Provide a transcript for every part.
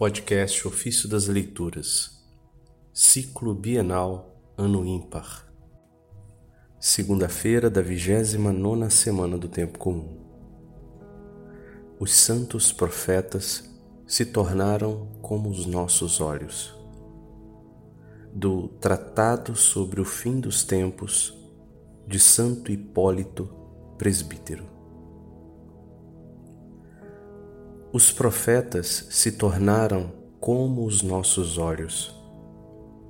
Podcast Ofício das Leituras, Ciclo Bienal, Ano Ímpar. Segunda-feira da vigésima nona semana do Tempo Comum. Os santos profetas se tornaram como os nossos olhos. Do Tratado sobre o Fim dos Tempos, de Santo Hipólito, Presbítero. Os profetas se tornaram como os nossos olhos,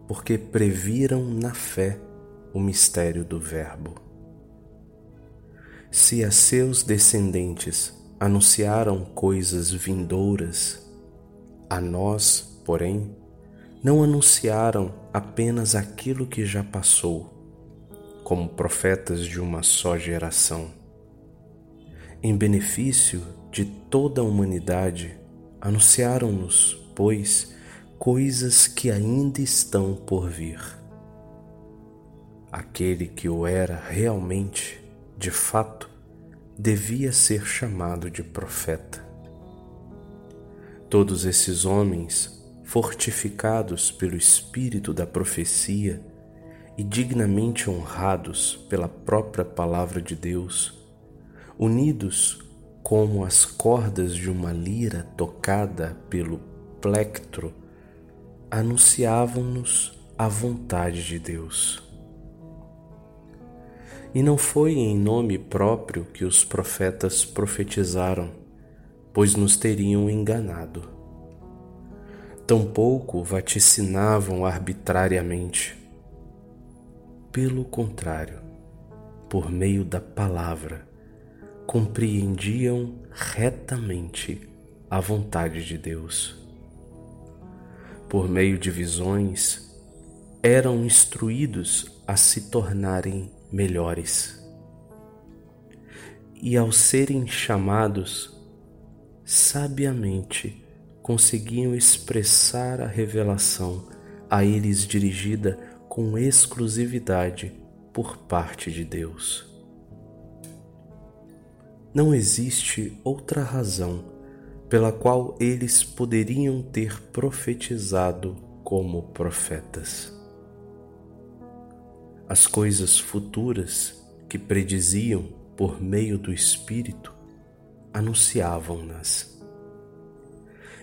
porque previram na fé o mistério do Verbo. Se a seus descendentes anunciaram coisas vindouras, a nós, porém, não anunciaram apenas aquilo que já passou, como profetas de uma só geração. Em benefício de toda a humanidade, anunciaram-nos, pois, coisas que ainda estão por vir. Aquele que o era realmente, de fato, devia ser chamado de profeta. Todos esses homens, fortificados pelo espírito da profecia e dignamente honrados pela própria palavra de Deus, unidos como as cordas de uma lira tocada pelo plectro, anunciavam-nos a vontade de Deus. E não foi em nome próprio que os profetas profetizaram, pois nos teriam enganado. Tampouco vaticinavam arbitrariamente. Pelo contrário, por meio da palavra, compreendiam retamente a vontade de Deus. Por meio de visões, eram instruídos a se tornarem melhores. E ao serem chamados, sabiamente conseguiam expressar a revelação a eles dirigida com exclusividade por parte de Deus. Não existe outra razão pela qual eles poderiam ter profetizado como profetas. As coisas futuras que prediziam por meio do Espírito anunciavam-nas.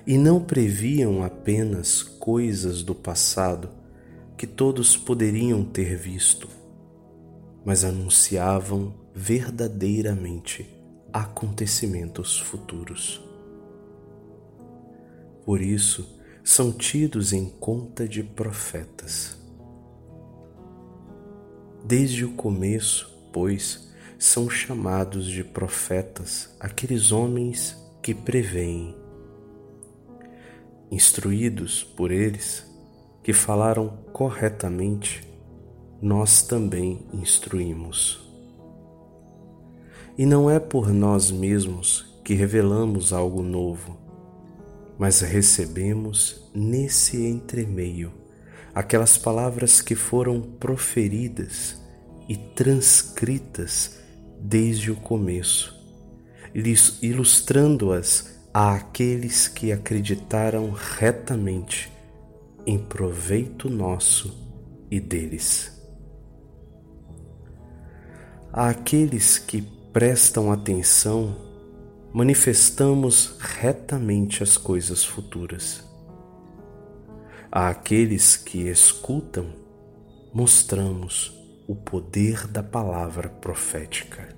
E não previam apenas coisas do passado que todos poderiam ter visto, mas anunciavam verdadeiramente acontecimentos futuros. Por isso, são tidos em conta de profetas. Desde o começo, pois, são chamados de profetas aqueles homens que preveem. Instruídos por eles, que falaram corretamente, nós também instruímos. E não é por nós mesmos que revelamos algo novo, mas recebemos nesse entremeio aquelas palavras que foram proferidas e transcritas desde o começo, ilustrando-as àqueles que acreditaram retamente em proveito nosso e deles. Àqueles que prestam atenção, manifestamos retamente as coisas futuras. Àqueles que escutam, mostramos o poder da palavra profética.